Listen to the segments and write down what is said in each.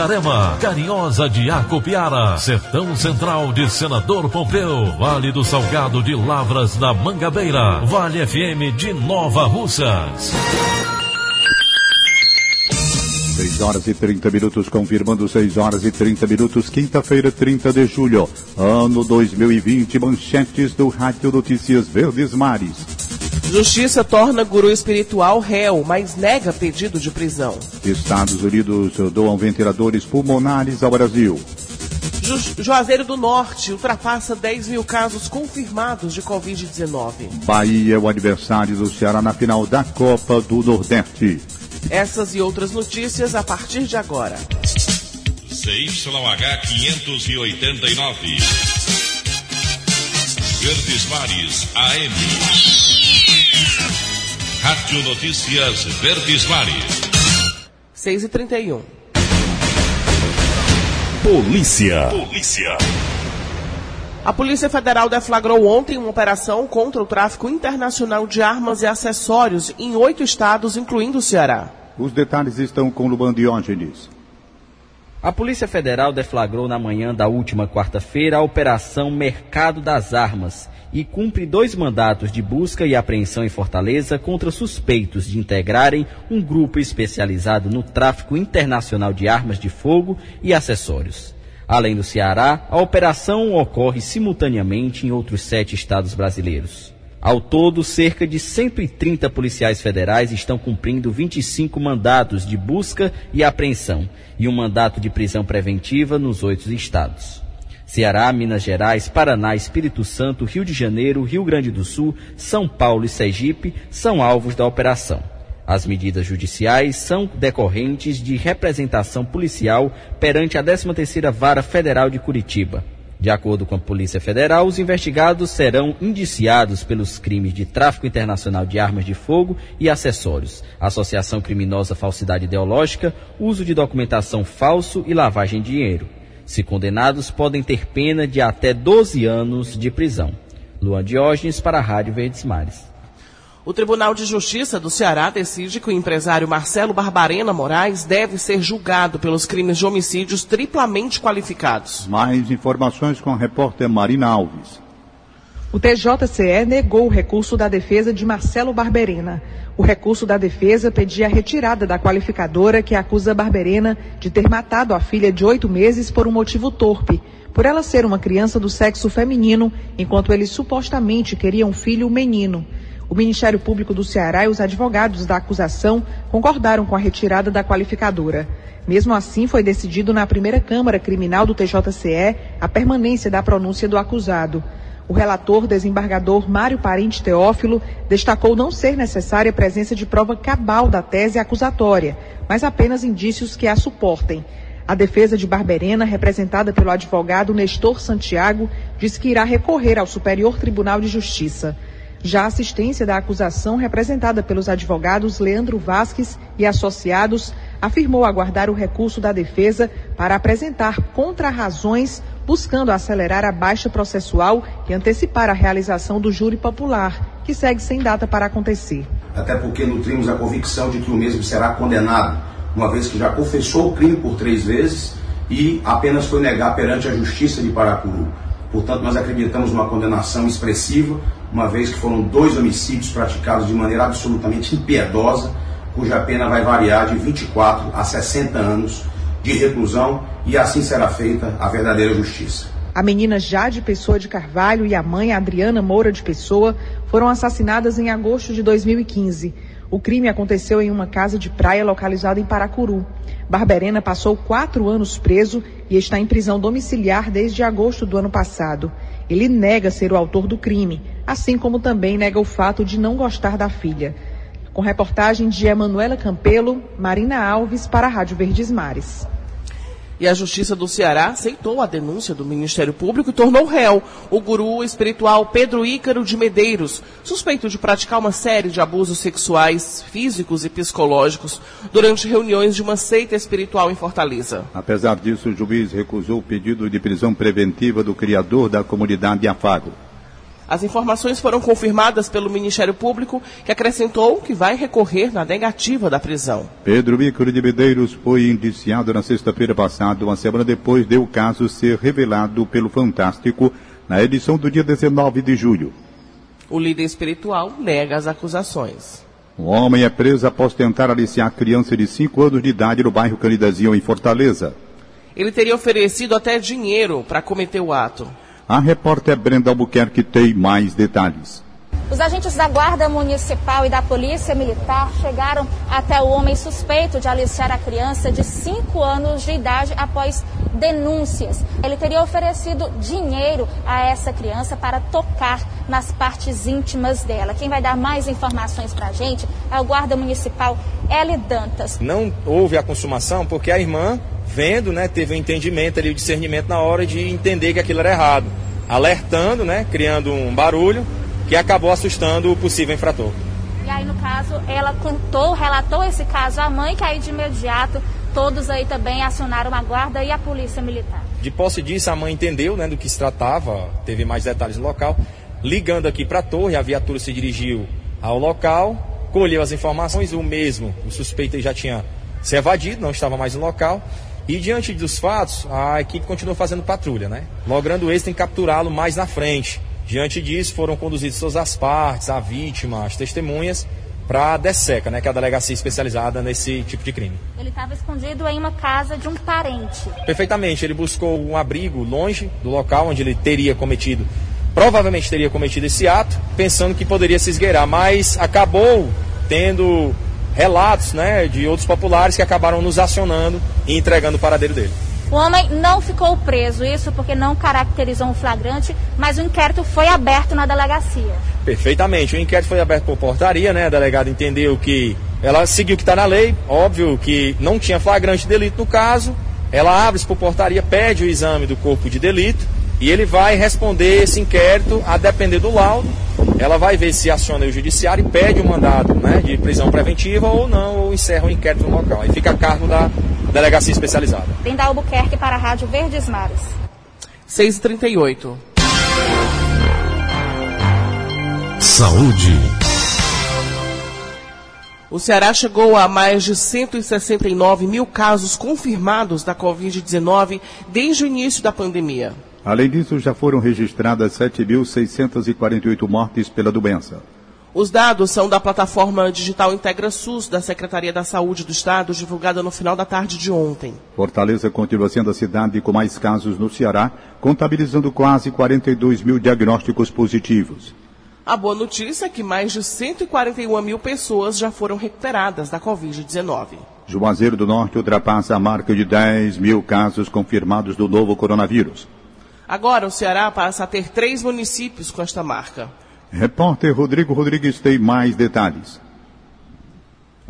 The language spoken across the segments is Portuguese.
Itarema, Carinhosa de Acopiara, Sertão Central de Senador Pompeu, Vale do Salgado de Lavras da Mangabeira, Vale FM de Nova Russas. 6 horas e 30 minutos, confirmando 6 horas e 30 minutos, quinta-feira, 30 de julho, ano 2020, manchetes do Rádio Notícias Verdes Mares. Justiça torna guru espiritual réu, mas nega pedido de prisão. Estados Unidos doam ventiladores pulmonares ao Brasil. Ju Juazeiro do Norte ultrapassa 10 mil casos confirmados de Covid-19. Bahia é o aniversário do Ceará na final da Copa do Nordeste. Essas e outras notícias a partir de agora. CYH 589. Verdes Mares AM. Rádio Notícias Verdes Mares. 6 e 31 Polícia. Polícia. A Polícia Federal deflagrou ontem uma operação contra o tráfico internacional de armas e acessórios em oito estados, incluindo o Ceará. Os detalhes estão com Luban Diógenes. A Polícia Federal deflagrou na manhã da última quarta-feira a Operação Mercado das Armas e cumpre dois mandatos de busca e apreensão em Fortaleza contra suspeitos de integrarem um grupo especializado no tráfico internacional de armas de fogo e acessórios. Além do Ceará, a operação ocorre simultaneamente em outros sete estados brasileiros. Ao todo, cerca de 130 policiais federais estão cumprindo 25 mandatos de busca e apreensão e um mandato de prisão preventiva nos oito estados. Ceará, Minas Gerais, Paraná, Espírito Santo, Rio de Janeiro, Rio Grande do Sul, São Paulo e Sergipe são alvos da operação. As medidas judiciais são decorrentes de representação policial perante a 13ª Vara Federal de Curitiba. De acordo com a Polícia Federal, os investigados serão indiciados pelos crimes de tráfico internacional de armas de fogo e acessórios, associação criminosa falsidade ideológica, uso de documentação falso e lavagem de dinheiro. Se condenados, podem ter pena de até 12 anos de prisão. Luan Diógenes para a Rádio Verdes Mares. O Tribunal de Justiça do Ceará decide que o empresário Marcelo Barbarena Moraes deve ser julgado pelos crimes de homicídios triplamente qualificados. Mais informações com a repórter Marina Alves. O TJCE negou o recurso da defesa de Marcelo Barberena. O recurso da defesa pedia a retirada da qualificadora que acusa Barberena de ter matado a filha de oito meses por um motivo torpe, por ela ser uma criança do sexo feminino, enquanto ele supostamente queria um filho menino. O Ministério Público do Ceará e os advogados da acusação concordaram com a retirada da qualificadora. Mesmo assim, foi decidido na primeira Câmara Criminal do TJCE a permanência da pronúncia do acusado. O relator desembargador Mário Parente Teófilo destacou não ser necessária a presença de prova cabal da tese acusatória, mas apenas indícios que a suportem. A defesa de Barberena, representada pelo advogado Nestor Santiago, diz que irá recorrer ao Superior Tribunal de Justiça. Já a assistência da acusação, representada pelos advogados Leandro Vasques e associados, afirmou aguardar o recurso da defesa para apresentar contra-razões buscando acelerar a baixa processual e antecipar a realização do júri popular, que segue sem data para acontecer. Até porque nutrimos a convicção de que o mesmo será condenado, uma vez que já confessou o crime por três vezes e apenas foi negar perante a justiça de Paracuru. Portanto, nós acreditamos numa condenação expressiva, uma vez que foram dois homicídios praticados de maneira absolutamente impiedosa, cuja pena vai variar de 24 a 60 anos de reclusão e assim será feita a verdadeira justiça. A menina Jade Pessoa de Carvalho e a mãe Adriana Moura de Pessoa foram assassinadas em agosto de 2015. O crime aconteceu em uma casa de praia localizada em Paracuru. Barberena passou quatro anos preso e está em prisão domiciliar desde agosto do ano passado. Ele nega ser o autor do crime, assim como também nega o fato de não gostar da filha. Com reportagem de Emanuela Campelo, Marina Alves para a Rádio Verdes Mares. E a Justiça do Ceará aceitou a denúncia do Ministério Público e tornou réu o guru espiritual Pedro Ícaro de Medeiros, suspeito de praticar uma série de abusos sexuais, físicos e psicológicos durante reuniões de uma seita espiritual em Fortaleza. Apesar disso, o juiz recusou o pedido de prisão preventiva do criador da comunidade Afago. As informações foram confirmadas pelo Ministério Público, que acrescentou que vai recorrer na negativa da prisão. Pedro Ícaro de Medeiros foi indiciado na sexta-feira passada, uma semana depois de o caso ser revelado pelo Fantástico na edição do dia 19 de julho. O líder espiritual nega as acusações. Um homem é preso após tentar aliciar criança de 5 anos de idade no bairro Canidezinho, em Fortaleza. Ele teria oferecido até dinheiro para cometer o ato. A repórter Brenda Albuquerque tem mais detalhes. Os agentes da Guarda Municipal e da Polícia Militar chegaram até o homem suspeito de aliciar a criança de 5 anos de idade após denúncias. Ele teria oferecido dinheiro a essa criança para tocar nas partes íntimas dela. Quem vai dar mais informações para a gente é o Guarda Municipal Eli Dantas. Não houve a consumação porque a irmã vendo, né, teve um entendimento ali, o um discernimento na hora de entender que aquilo era errado, alertando, né, criando um barulho que acabou assustando o possível infrator. E aí, no caso, ela contou, relatou esse caso à mãe, que aí de imediato todos aí também acionaram a guarda e a polícia militar. De posse disso, a mãe entendeu, né, do que se tratava, teve mais detalhes no local. Ligando aqui para a torre, a viatura se dirigiu ao local, colheu as informações, o mesmo, o suspeito já tinha se evadido, não estava mais no local. E diante dos fatos, a equipe continuou fazendo patrulha, né? Logrando êxito em capturá-lo mais na frente. Diante disso, foram conduzidos todas as partes, a vítima, as testemunhas, para a DESECA, né, que é a delegacia especializada nesse tipo de crime. Ele estava escondido em uma casa de um parente. Perfeitamente, ele buscou um abrigo longe do local onde ele teria cometido, provavelmente teria cometido esse ato, pensando que poderia se esgueirar, mas acabou tendo relatos né, de outros populares que acabaram nos acionando e entregando o paradeiro dele. O homem não ficou preso, isso porque não caracterizou um flagrante, mas o inquérito foi aberto na delegacia. Perfeitamente, o inquérito foi aberto por portaria, né? A delegada entendeu que ela seguiu o que está na lei, óbvio que não tinha flagrante delito no caso, ela abre-se por portaria, pede o exame do corpo de delito e ele vai responder esse inquérito a depender do laudo. Ela vai ver se aciona o judiciário e pede o um mandado né, de prisão preventiva ou não, ou encerra o inquérito no local. E fica a cargo da delegacia especializada. Linda Albuquerque para a Rádio Verdes Mares. 6h38. Saúde. O Ceará chegou a mais de 169 mil casos confirmados da Covid-19 desde o início da pandemia. Além disso, já foram registradas 7.648 mortes pela doença. Os dados são da plataforma digital Integra SUS da Secretaria da Saúde do Estado, divulgada no final da tarde de ontem. Fortaleza continua sendo a cidade com mais casos no Ceará, contabilizando quase 42 mil diagnósticos positivos. A boa notícia é que mais de 141 mil pessoas já foram recuperadas da Covid-19. Juazeiro do Norte ultrapassa a marca de 10 mil casos confirmados do novo coronavírus. Agora, o Ceará passa a ter três municípios com esta marca. Repórter Rodrigo Rodrigues tem mais detalhes.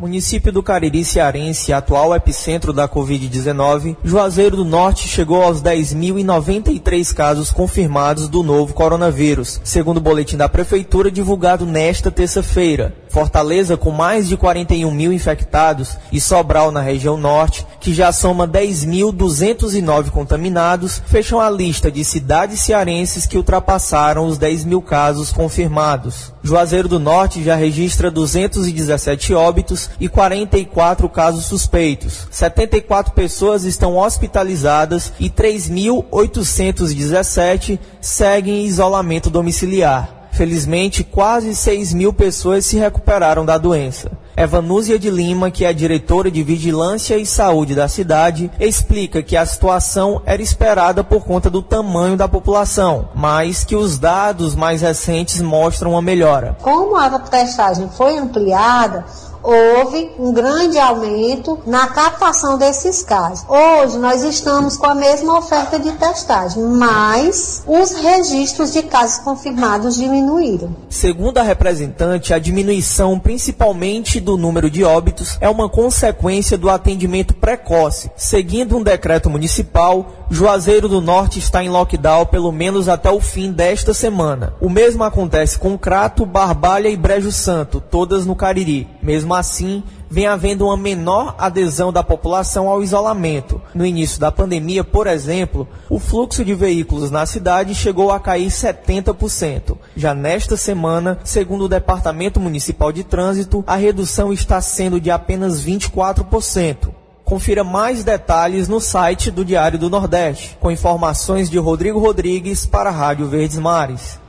Município do Cariri Cearense, atual epicentro da Covid-19, Juazeiro do Norte chegou aos 10.093 casos confirmados do novo coronavírus, segundo o boletim da Prefeitura divulgado nesta terça-feira. Fortaleza, com mais de 41 mil infectados, e Sobral, na região norte, que já soma 10.209 contaminados, fecham a lista de cidades cearenses que ultrapassaram os 10 mil casos confirmados. Juazeiro do Norte já registra 217 óbitos e 44 casos suspeitos. 74 pessoas estão hospitalizadas e 3.817 seguem em isolamento domiciliar. Felizmente, quase 6 mil pessoas se recuperaram da doença. Evanúzia de Lima, que é diretora de Vigilância e Saúde da cidade, explica que a situação era esperada por conta do tamanho da população, mas que os dados mais recentes mostram uma melhora. Como a testagem foi ampliada, houve um grande aumento na captação desses casos. Hoje nós estamos com a mesma oferta de testagem, mas os registros de casos confirmados diminuíram. Segundo a representante, a diminuição principalmente do número de óbitos é uma consequência do atendimento precoce. Seguindo um decreto municipal, Juazeiro do Norte está em lockdown pelo menos até o fim desta semana. O mesmo acontece com Crato, Barbalha e Brejo Santo, todas no Cariri. Mesmo assim, vem havendo uma menor adesão da população ao isolamento. No início da pandemia, por exemplo, o fluxo de veículos na cidade chegou a cair 70%. Já nesta semana, segundo o Departamento Municipal de Trânsito, a redução está sendo de apenas 24%. Confira mais detalhes no site do Diário do Nordeste, com informações de Rodrigo Rodrigues para a Rádio Verdes Mares.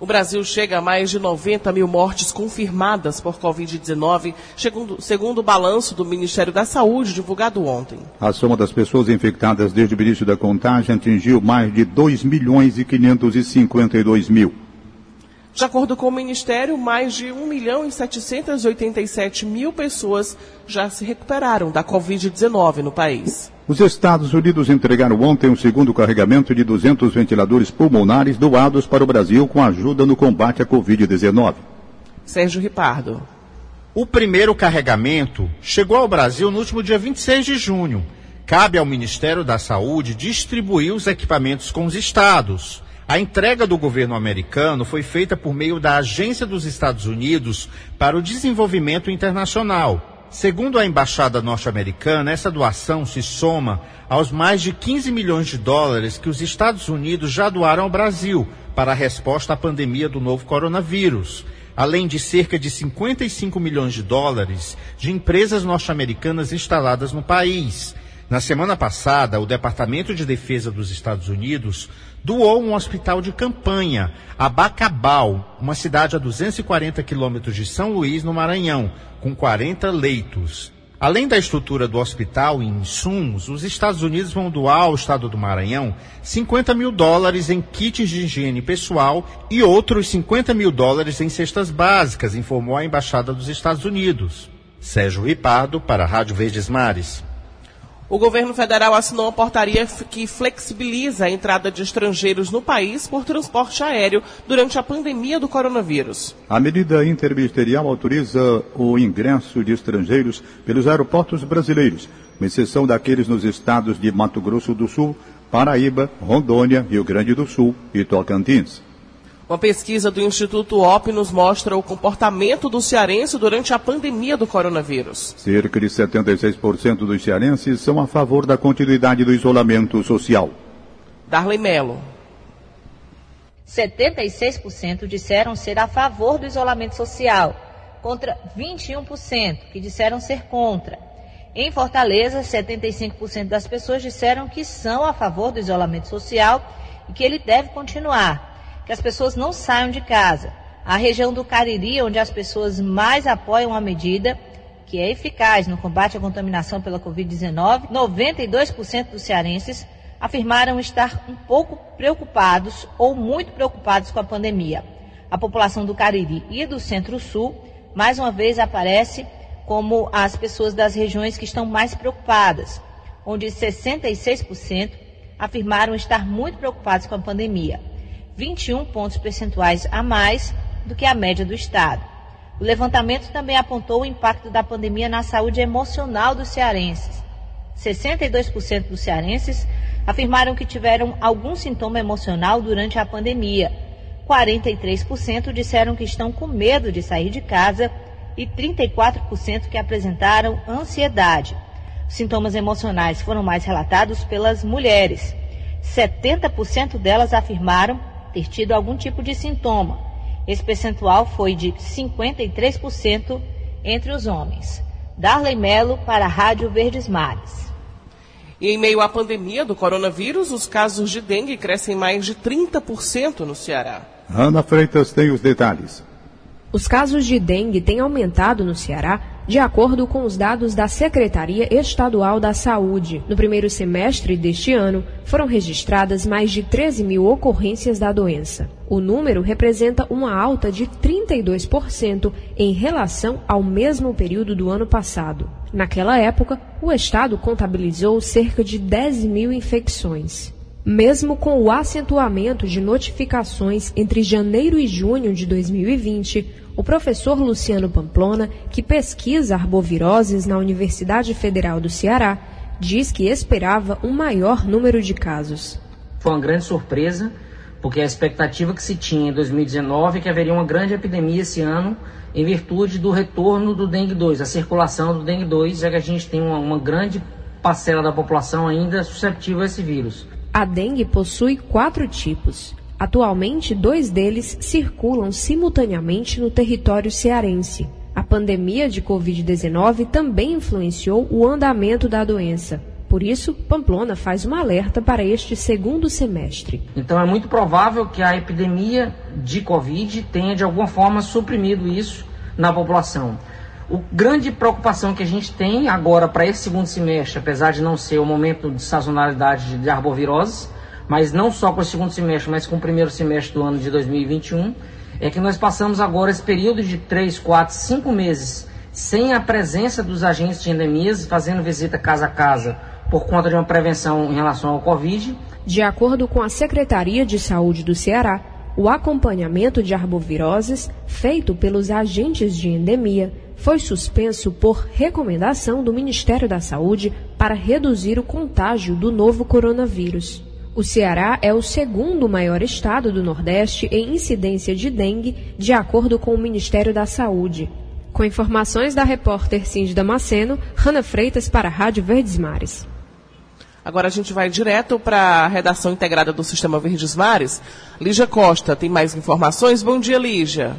O Brasil chega a mais de 90 mil mortes confirmadas por Covid-19, segundo, segundo o balanço do Ministério da Saúde divulgado ontem. A soma das pessoas infectadas desde o início da contagem atingiu mais de 2 milhões e 552 mil. De acordo com o Ministério, mais de 1 milhão e 787 mil pessoas já se recuperaram da Covid-19 no país. Os Estados Unidos entregaram ontem o um segundo carregamento de 200 ventiladores pulmonares doados para o Brasil com ajuda no combate à Covid-19. Sérgio Ripardo. O primeiro carregamento chegou ao Brasil no último dia 26 de junho. Cabe ao Ministério da Saúde distribuir os equipamentos com os estados. A entrega do governo americano foi feita por meio da Agência dos Estados Unidos para o Desenvolvimento Internacional. Segundo a embaixada norte-americana, essa doação se soma aos mais de 15 milhões de dólares que os Estados Unidos já doaram ao Brasil para a resposta à pandemia do novo coronavírus, além de cerca de 55 milhões de dólares de empresas norte-americanas instaladas no país. Na semana passada, o Departamento de Defesa dos Estados Unidos doou um hospital de campanha a Bacabal, uma cidade a 240 quilômetros de São Luís, no Maranhão, com 40 leitos. Além da estrutura do hospital e insumos, os Estados Unidos vão doar ao estado do Maranhão 50 mil dólares em kits de higiene pessoal e outros 50 mil dólares em cestas básicas, informou a Embaixada dos Estados Unidos. Sérgio Ripardo, para a Rádio Verdes Mares. O governo federal assinou uma portaria que flexibiliza a entrada de estrangeiros no país por transporte aéreo durante a pandemia do coronavírus. A medida interministerial autoriza o ingresso de estrangeiros pelos aeroportos brasileiros, com exceção daqueles nos estados de Mato Grosso do Sul, Paraíba, Rondônia, Rio Grande do Sul e Tocantins. Uma pesquisa do Instituto Opnos mostra o comportamento do cearense durante a pandemia do coronavírus. Cerca de 76% dos cearenses são a favor da continuidade do isolamento social. Darley Melo. 76% disseram ser a favor do isolamento social, contra 21% que disseram ser contra. Em Fortaleza, 75% das pessoas disseram que são a favor do isolamento social e que ele deve continuar que as pessoas não saiam de casa. A região do Cariri, onde as pessoas mais apoiam a medida, que é eficaz no combate à contaminação pela Covid-19, 92% dos cearenses afirmaram estar um pouco preocupados ou muito preocupados com a pandemia. A população do Cariri e do Centro-Sul, mais uma vez, aparece como as pessoas das regiões que estão mais preocupadas, onde 66% afirmaram estar muito preocupados com a pandemia. 21 pontos percentuais a mais do que a média do Estado. O levantamento também apontou o impacto da pandemia na saúde emocional dos cearenses. 62% dos cearenses afirmaram que tiveram algum sintoma emocional durante a pandemia. 43% disseram que estão com medo de sair de casa e 34% que apresentaram ansiedade. Os sintomas emocionais foram mais relatados pelas mulheres. 70% delas afirmaram ter tido algum tipo de sintoma. Esse percentual foi de 53% entre os homens. Darley Melo para a Rádio Verdes Mares. E em meio à pandemia do coronavírus, os casos de dengue crescem mais de 30% no Ceará. Ana Freitas tem os detalhes. Os casos de dengue têm aumentado no Ceará de acordo com os dados da Secretaria Estadual da Saúde. No primeiro semestre deste ano, foram registradas mais de 13 mil ocorrências da doença. O número representa uma alta de 32% em relação ao mesmo período do ano passado. Naquela época, o estado contabilizou cerca de 10 mil infecções. Mesmo com o acentuamento de notificações entre janeiro e junho de 2020, o professor Luciano Pamplona, que pesquisa arboviroses na Universidade Federal do Ceará, diz que esperava um maior número de casos. Foi uma grande surpresa, porque a expectativa que se tinha em 2019 é que haveria uma grande epidemia esse ano em virtude do retorno do dengue 2, a circulação do dengue 2, já que a gente tem uma, uma grande parcela da população ainda susceptível a esse vírus. A dengue possui quatro tipos. Atualmente, dois deles circulam simultaneamente no território cearense. A pandemia de Covid-19 também influenciou o andamento da doença. Por isso, Pamplona faz um alerta para este segundo semestre. Então é muito provável que a epidemia de Covid tenha de alguma forma suprimido isso na população. O grande preocupação que a gente tem agora para esse segundo semestre, apesar de não ser o momento de sazonalidade de arboviroses, mas não só para o segundo semestre, mas com o primeiro semestre do ano de 2021, é que nós passamos agora esse período de 3, 4, 5 meses sem a presença dos agentes de endemias, fazendo visita casa a casa por conta de uma prevenção em relação ao Covid. De acordo com a Secretaria de Saúde do Ceará, o acompanhamento de arboviroses feito pelos agentes de endemia foi suspenso por recomendação do Ministério da Saúde para reduzir o contágio do novo coronavírus. O Ceará é o segundo maior estado do Nordeste em incidência de dengue, de acordo com o Ministério da Saúde. Com informações da repórter Cindy Damasceno, Rana Freitas para a Rádio Verdes Mares. Agora a gente vai direto para a redação integrada do Sistema Verdes Mares. Lígia Costa tem mais informações. Bom dia, Lígia.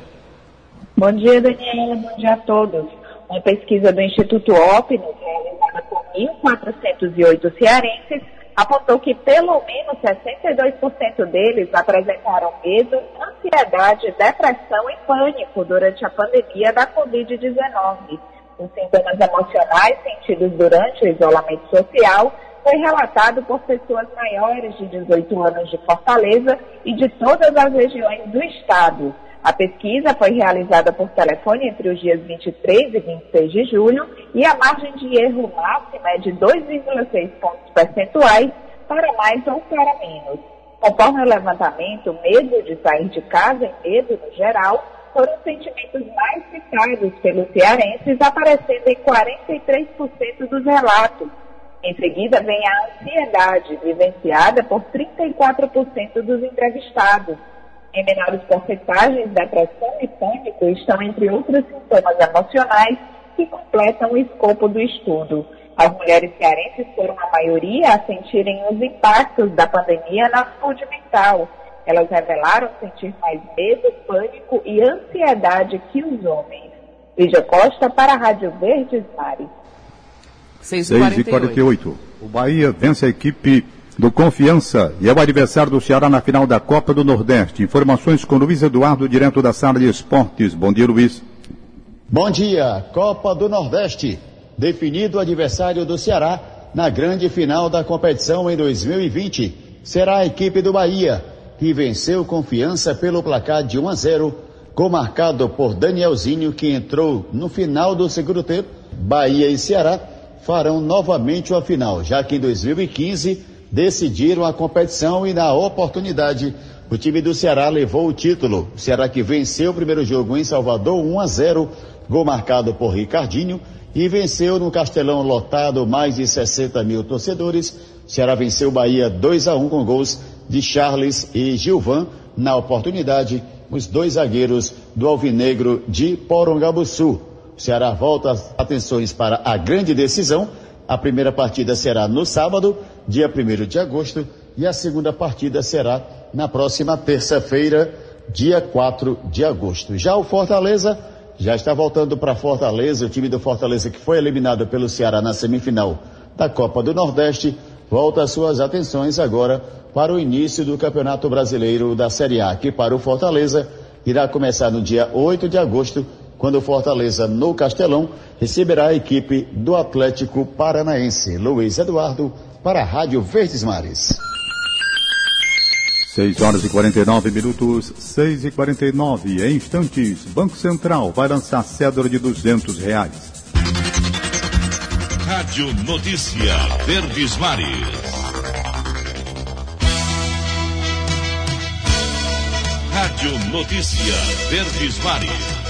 Bom dia, Daniela. Bom dia a todos. Uma pesquisa do Instituto Opnos, realizada por 1.408 cearenses, apontou que pelo menos 62% deles apresentaram medo, ansiedade, depressão e pânico durante a pandemia da Covid-19. Os sintomas emocionais sentidos durante o isolamento social foi relatado por pessoas maiores de 18 anos de Fortaleza e de todas as regiões do estado. A pesquisa foi realizada por telefone entre os dias 23 e 26 de julho e a margem de erro máxima é de 2,6 pontos percentuais para mais ou para menos. Conforme o levantamento, medo de sair de casa e medo no geral foram os sentimentos mais citados pelos cearenses, aparecendo em 43% dos relatos. Em seguida vem a ansiedade, vivenciada por 34% dos entrevistados. Em menores porcentagens, depressão e pânico estão entre outros sintomas emocionais que completam o escopo do estudo. As mulheres cearenses foram a maioria a sentirem os impactos da pandemia na saúde mental. Elas revelaram sentir mais medo, pânico e ansiedade que os homens. Lígia Costa para a Rádio Verdes Mares. 6h48. O Bahia vence a equipe do Confiança e é o adversário do Ceará na final da Copa do Nordeste. Informações com Luiz Eduardo, direto da sala de esportes. Bom dia, Luiz. Bom dia, Copa do Nordeste. Definido o adversário do Ceará na grande final da competição em 2020. Será a equipe do Bahia, que venceu Confiança pelo placar de 1 a 0, com marcado por Danielzinho, que entrou no final do segundo tempo. Bahia e Ceará farão novamente uma final, já que em 2015 decidiram a competição e na oportunidade o time do Ceará levou o título. O Ceará que venceu o primeiro jogo em Salvador 1 a 0, gol marcado por Ricardinho e venceu no Castelão lotado mais de 60 mil torcedores. O Ceará venceu o Bahia 2 a 1 com gols de Charles e Gilvan. Na oportunidade, os dois zagueiros do Alvinegro de Porongabuçu. O Ceará volta as atenções para a grande decisão. A primeira partida será no sábado dia 1 de agosto, e a segunda partida será na próxima terça-feira, dia 4 de agosto. Já o Fortaleza já está voltando para Fortaleza, o time do Fortaleza que foi eliminado pelo Ceará na semifinal da Copa do Nordeste, volta suas atenções agora para o início do Campeonato Brasileiro da Série A, que para o Fortaleza irá começar no dia 8 de agosto quando o Fortaleza, no Castelão, receberá a equipe do Atlético Paranaense. Luiz Eduardo, para a Rádio Verdes Mares. 6 horas e 49 minutos, 6 e 49 em instantes. Banco Central vai lançar cédula de 200 reais. Rádio Notícia Verdes Mares. Rádio Notícia Verdes Mares.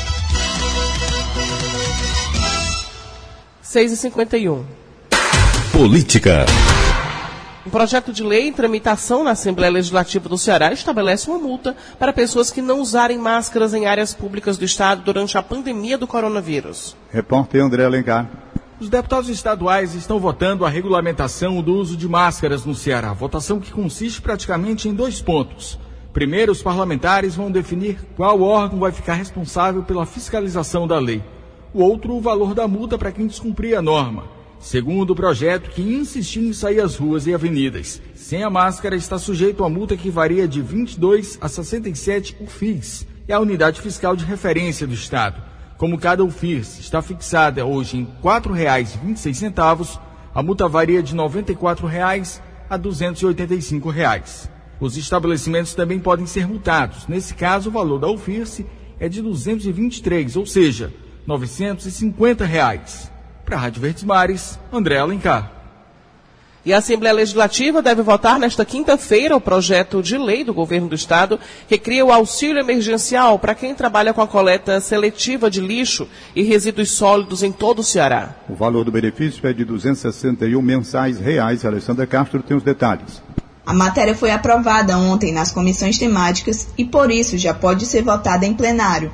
6 e 51 Política. Um projeto de lei em tramitação na Assembleia Legislativa do Ceará estabelece uma multa para pessoas que não usarem máscaras em áreas públicas do Estado durante a pandemia do coronavírus. Repórter André Alencar. Os deputados estaduais estão votando a regulamentação do uso de máscaras no Ceará. Votação que consiste praticamente em dois pontos. Primeiro, os parlamentares vão definir qual órgão vai ficar responsável pela fiscalização da lei. O outro, o valor da multa para quem descumprir a norma. Segundo o projeto, que insistir em sair às ruas e avenidas sem a máscara está sujeito a multa que varia de 22 a 67 UFIs, é a unidade fiscal de referência do Estado. Como cada UFIS está fixada hoje em R$ 4,26, a multa varia de R$ 94,00 a 285 reais. Os estabelecimentos também podem ser multados. Nesse caso, o valor da UFIRS é de 223, ou seja, 950. Reais. Para a Rádio Verdes Mares, André Alencar. E a Assembleia Legislativa deve votar nesta quinta-feira o projeto de lei do governo do Estado que cria o auxílio emergencial para quem trabalha com a coleta seletiva de lixo e resíduos sólidos em todo o Ceará. O valor do benefício é de 261 mensais reais. Alessandra Castro tem os detalhes. A matéria foi aprovada ontem nas comissões temáticas e por isso já pode ser votada em plenário.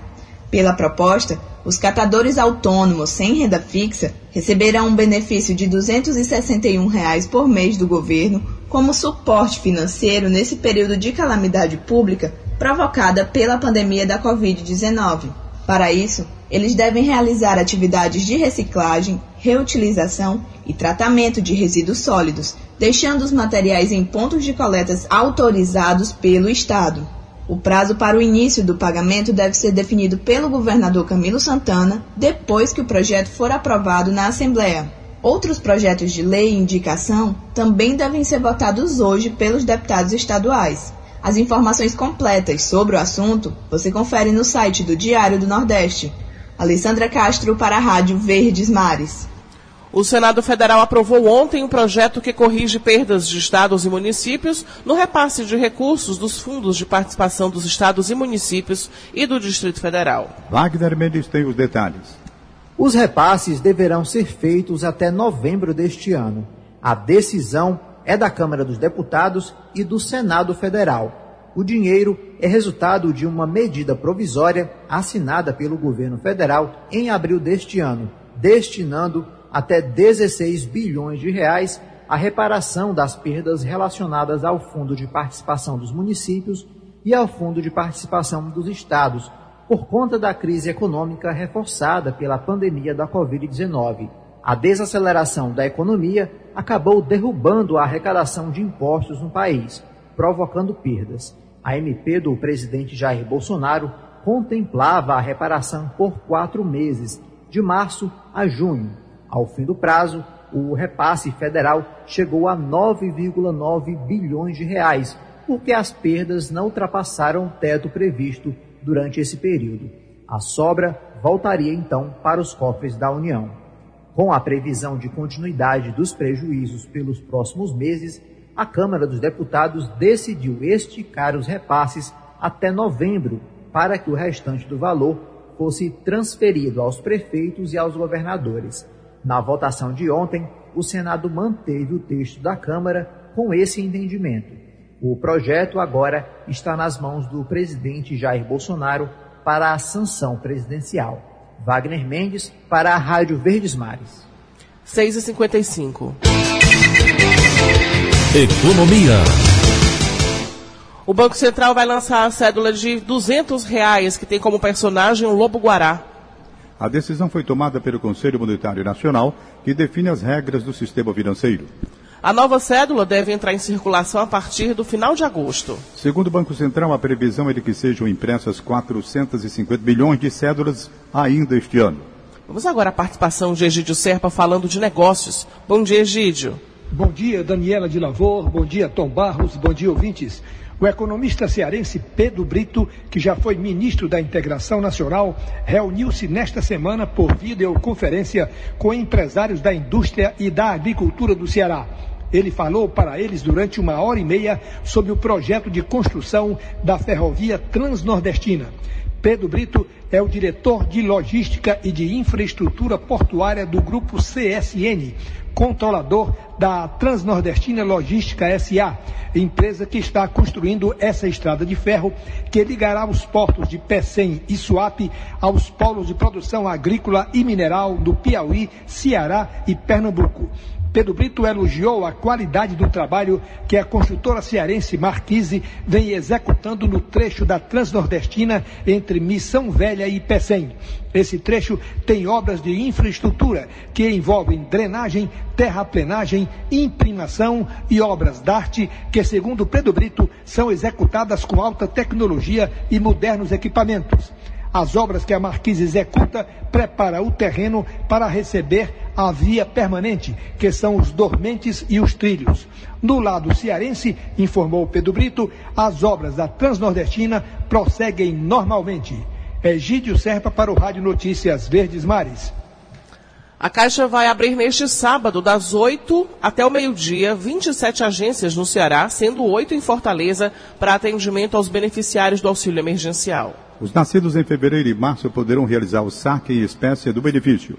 Pela proposta, os catadores autônomos sem renda fixa receberão um benefício de 261 reais por mês do governo como suporte financeiro nesse período de calamidade pública provocada pela pandemia da Covid-19. Para isso, eles devem realizar atividades de reciclagem, reutilização e tratamento de resíduos sólidos, deixando os materiais em pontos de coletas autorizados pelo Estado. O prazo para o início do pagamento deve ser definido pelo governador Camilo Santana depois que o projeto for aprovado na Assembleia. Outros projetos de lei e indicação também devem ser votados hoje pelos deputados estaduais. As informações completas sobre o assunto você confere no site do Diário do Nordeste. Alessandra Castro para a Rádio Verdes Mares. O Senado Federal aprovou ontem um projeto que corrige perdas de estados e municípios no repasse de recursos dos fundos de participação dos estados e municípios e do Distrito Federal. Wagner Mendes tem os detalhes. Os repasses deverão ser feitos até novembro deste ano. A decisão é da Câmara dos Deputados e do Senado Federal. O dinheiro é resultado de uma medida provisória assinada pelo governo federal em abril deste ano, destinando até 16 bilhões de reais a reparação das perdas relacionadas ao Fundo de Participação dos Municípios e ao Fundo de Participação dos Estados, por conta da crise econômica reforçada pela pandemia da Covid-19. A desaceleração da economia acabou derrubando a arrecadação de impostos no país, provocando perdas. A MP do presidente Jair Bolsonaro contemplava a reparação por quatro meses, de março a junho, ao fim do prazo, o repasse federal chegou a 9,9 bilhões de reais, porque as perdas não ultrapassaram o teto previsto durante esse período. A sobra voltaria então para os cofres da União. Com a previsão de continuidade dos prejuízos pelos próximos meses, a Câmara dos Deputados decidiu esticar os repasses até novembro, para que o restante do valor fosse transferido aos prefeitos e aos governadores. Na votação de ontem, o Senado manteve o texto da Câmara com esse entendimento. O projeto agora está nas mãos do presidente Jair Bolsonaro para a sanção presidencial. Wagner Mendes para a Rádio Verdes Mares. 6h55. Economia. O Banco Central vai lançar a cédula de 200 reais, que tem como personagem o Lobo Guará. A decisão foi tomada pelo Conselho Monetário Nacional, que define as regras do sistema financeiro. A nova cédula deve entrar em circulação a partir do final de agosto. Segundo o Banco Central, a previsão é de que sejam impressas 450 milhões de cédulas ainda este ano. Vamos agora à participação de Egídio Serpa falando de negócios. Bom dia, Egídio. Bom dia, Daniela de Lavor. Bom dia, Tom Barros. Bom dia, ouvintes. O economista cearense Pedro Brito, que já foi ministro da Integração Nacional, reuniu-se nesta semana por videoconferência com empresários da indústria e da agricultura do Ceará. Ele falou para eles durante uma hora e meia sobre o projeto de construção da ferrovia transnordestina. Pedro Brito é o diretor de logística e de infraestrutura portuária do grupo CSN, controlador da Transnordestina Logística SA, empresa que está construindo essa estrada de ferro que ligará os portos de Pecém e Suape aos polos de produção agrícola e mineral do Piauí, Ceará e Pernambuco. Pedro Brito elogiou a qualidade do trabalho que a construtora cearense Marquise vem executando no trecho da Transnordestina entre Missão Velha e Pecém. Esse trecho tem obras de infraestrutura que envolvem drenagem, terraplenagem, imprimação e obras d'arte que, segundo Pedro Brito, são executadas com alta tecnologia e modernos equipamentos. As obras que a Marquise executa prepara o terreno para receber a via permanente, que são os dormentes e os trilhos. No lado cearense, informou Pedro Brito, as obras da Transnordestina prosseguem normalmente. Egídio Serpa para o Rádio Notícias Verdes Mares. A Caixa vai abrir neste sábado, das 8 até o meio-dia, 27 agências no Ceará, sendo oito em Fortaleza, para atendimento aos beneficiários do auxílio emergencial. Os nascidos em fevereiro e março poderão realizar o saque em espécie do benefício.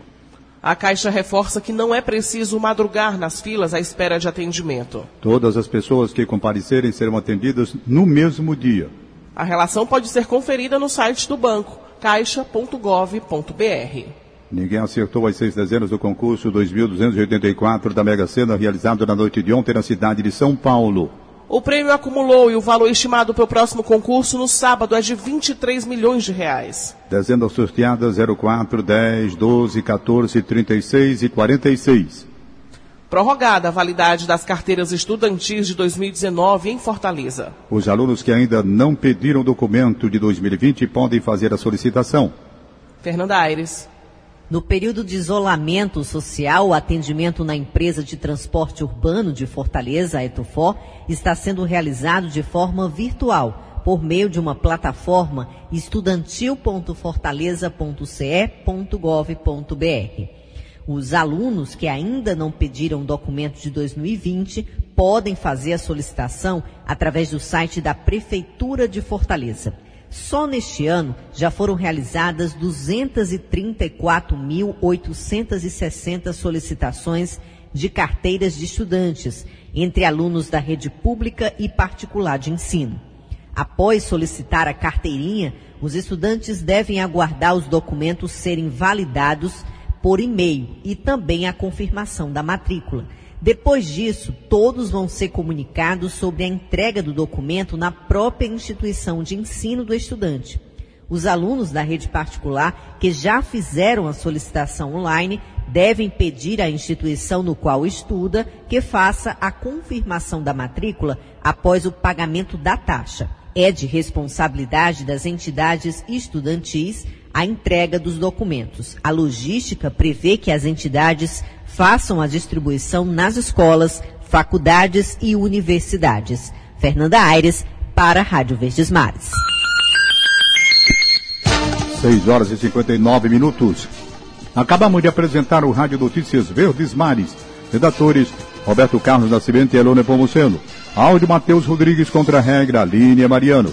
A Caixa reforça que não é preciso madrugar nas filas à espera de atendimento. Todas as pessoas que comparecerem serão atendidas no mesmo dia. A relação pode ser conferida no site do banco, caixa.gov.br. Ninguém acertou as seis dezenas do concurso 2284 da Mega Sena realizado na noite de ontem na cidade de São Paulo. O prêmio acumulou e o valor estimado para o próximo concurso no sábado é de 23 milhões de reais. Dezenas sorteadas 04, 10, 12, 14, 36 e 46. Prorrogada a validade das carteiras estudantis de 2019 em Fortaleza. Os alunos que ainda não pediram documento de 2020 podem fazer a solicitação. Fernanda Aires. No período de isolamento social, o atendimento na empresa de transporte urbano de Fortaleza, a Etofó, está sendo realizado de forma virtual, por meio de uma plataforma estudantil.fortaleza.ce.gov.br. Os alunos que ainda não pediram documento de 2020 podem fazer a solicitação através do site da Prefeitura de Fortaleza. Só neste ano já foram realizadas 234.860 solicitações de carteiras de estudantes entre alunos da rede pública e particular de ensino. Após solicitar a carteirinha, os estudantes devem aguardar os documentos serem validados por e-mail e também a confirmação da matrícula. Depois disso, todos vão ser comunicados sobre a entrega do documento na própria instituição de ensino do estudante. Os alunos da rede particular que já fizeram a solicitação online devem pedir à instituição no qual estuda que faça a confirmação da matrícula após o pagamento da taxa. É de responsabilidade das entidades estudantis a entrega dos documentos. A logística prevê que as entidades façam a distribuição nas escolas, faculdades e universidades. Fernanda Aires, para a Rádio Verdes Mares. 6 horas e 59 minutos. Acabamos de apresentar o Rádio Notícias Verdes Mares. Redatores Roberto Carlos Nascimento e Elone Pomuceno. Áudio Matheus Rodrigues contra a regra, Línia Mariano.